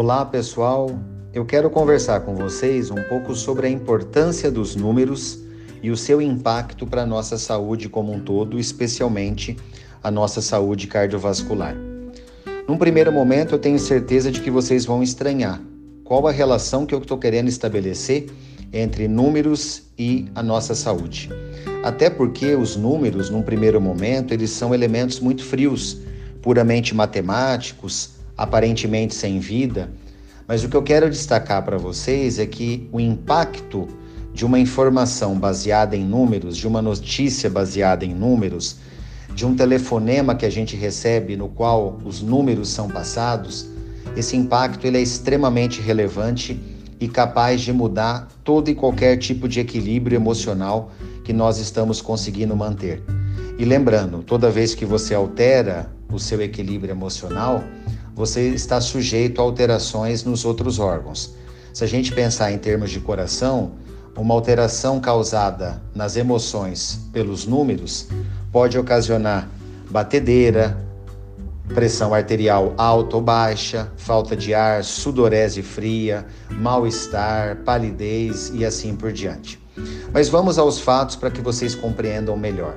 Olá pessoal, eu quero conversar com vocês um pouco sobre a importância dos números e o seu impacto para a nossa saúde como um todo, especialmente a nossa saúde cardiovascular. Num primeiro momento, eu tenho certeza de que vocês vão estranhar qual a relação que eu estou querendo estabelecer entre números e a nossa saúde. Até porque os números, num primeiro momento, eles são elementos muito frios, puramente matemáticos, aparentemente sem vida. Mas o que eu quero destacar para vocês é que o impacto de uma informação baseada em números, de uma notícia baseada em números, de um telefonema que a gente recebe no qual os números são passados, esse impacto ele é extremamente relevante e capaz de mudar todo e qualquer tipo de equilíbrio emocional que nós estamos conseguindo manter. E lembrando, toda vez que você altera o seu equilíbrio emocional, você está sujeito a alterações nos outros órgãos. Se a gente pensar em termos de coração, uma alteração causada nas emoções pelos números pode ocasionar batedeira, pressão arterial alta ou baixa, falta de ar, sudorese fria, mal-estar, palidez e assim por diante. Mas vamos aos fatos para que vocês compreendam melhor.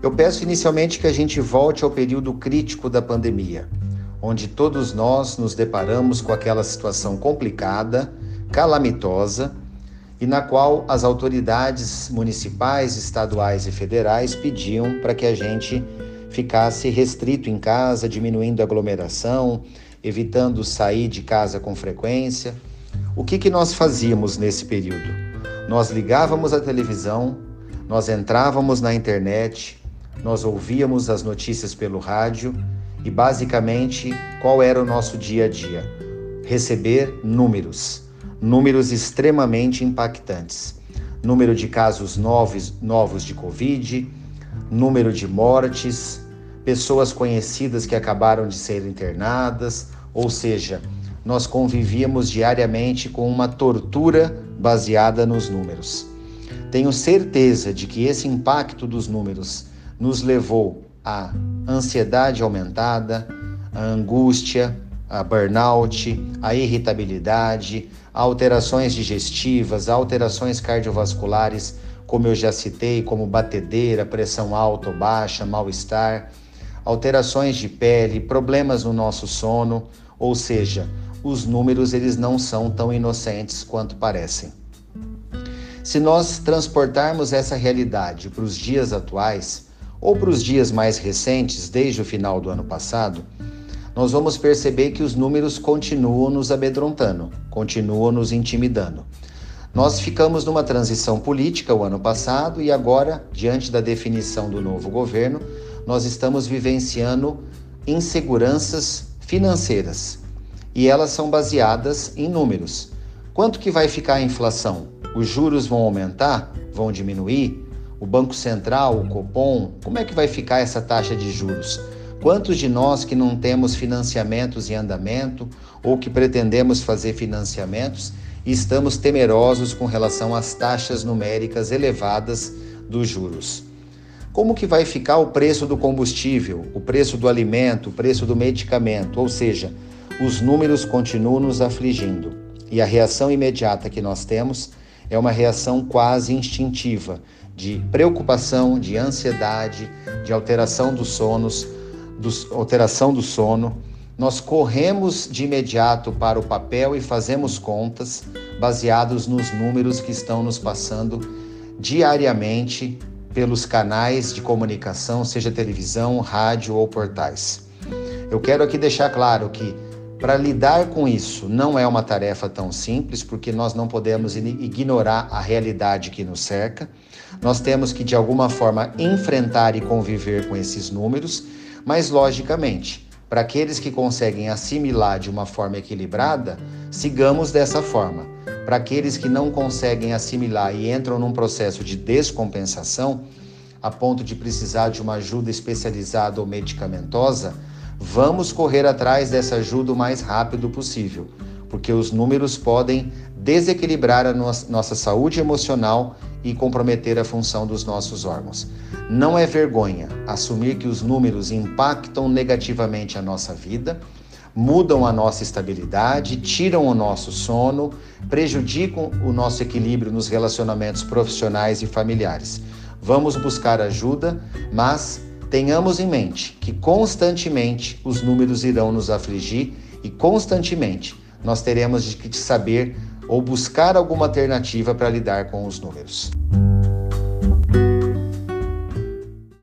Eu peço inicialmente que a gente volte ao período crítico da pandemia, onde todos nós nos deparamos com aquela situação complicada, calamitosa e na qual as autoridades municipais, estaduais e federais pediam para que a gente ficasse restrito em casa, diminuindo a aglomeração, evitando sair de casa com frequência. O que, que nós fazíamos nesse período? Nós ligávamos a televisão, nós entrávamos na internet, nós ouvíamos as notícias pelo rádio e basicamente qual era o nosso dia a dia? Receber números números extremamente impactantes. Número de casos novos, novos de Covid, número de mortes, pessoas conhecidas que acabaram de ser internadas, ou seja, nós convivíamos diariamente com uma tortura baseada nos números. Tenho certeza de que esse impacto dos números nos levou à ansiedade aumentada, à angústia, a burnout, a irritabilidade, alterações digestivas, alterações cardiovasculares, como eu já citei, como batedeira, pressão alta ou baixa, mal-estar, alterações de pele, problemas no nosso sono, ou seja, os números eles não são tão inocentes quanto parecem. Se nós transportarmos essa realidade para os dias atuais ou para os dias mais recentes, desde o final do ano passado, nós vamos perceber que os números continuam nos amedrontando, continuam nos intimidando. Nós ficamos numa transição política o ano passado e agora, diante da definição do novo governo, nós estamos vivenciando inseguranças financeiras e elas são baseadas em números. Quanto que vai ficar a inflação? Os juros vão aumentar? Vão diminuir? O Banco Central, o Copom, como é que vai ficar essa taxa de juros? Quantos de nós que não temos financiamentos em andamento ou que pretendemos fazer financiamentos estamos temerosos com relação às taxas numéricas elevadas dos juros? Como que vai ficar o preço do combustível, o preço do alimento, o preço do medicamento? Ou seja, os números continuam nos afligindo e a reação imediata que nós temos é uma reação quase instintiva de preocupação, de ansiedade, de alteração dos sonos do, alteração do sono, nós corremos de imediato para o papel e fazemos contas baseados nos números que estão nos passando diariamente pelos canais de comunicação, seja televisão, rádio ou portais. Eu quero aqui deixar claro que para lidar com isso não é uma tarefa tão simples, porque nós não podemos ignorar a realidade que nos cerca. Nós temos que, de alguma forma, enfrentar e conviver com esses números mas, logicamente, para aqueles que conseguem assimilar de uma forma equilibrada, sigamos dessa forma. Para aqueles que não conseguem assimilar e entram num processo de descompensação, a ponto de precisar de uma ajuda especializada ou medicamentosa, vamos correr atrás dessa ajuda o mais rápido possível, porque os números podem desequilibrar a nossa saúde emocional e comprometer a função dos nossos órgãos. Não é vergonha assumir que os números impactam negativamente a nossa vida, mudam a nossa estabilidade, tiram o nosso sono, prejudicam o nosso equilíbrio nos relacionamentos profissionais e familiares. Vamos buscar ajuda, mas tenhamos em mente que constantemente os números irão nos afligir e constantemente nós teremos de saber ou buscar alguma alternativa para lidar com os números.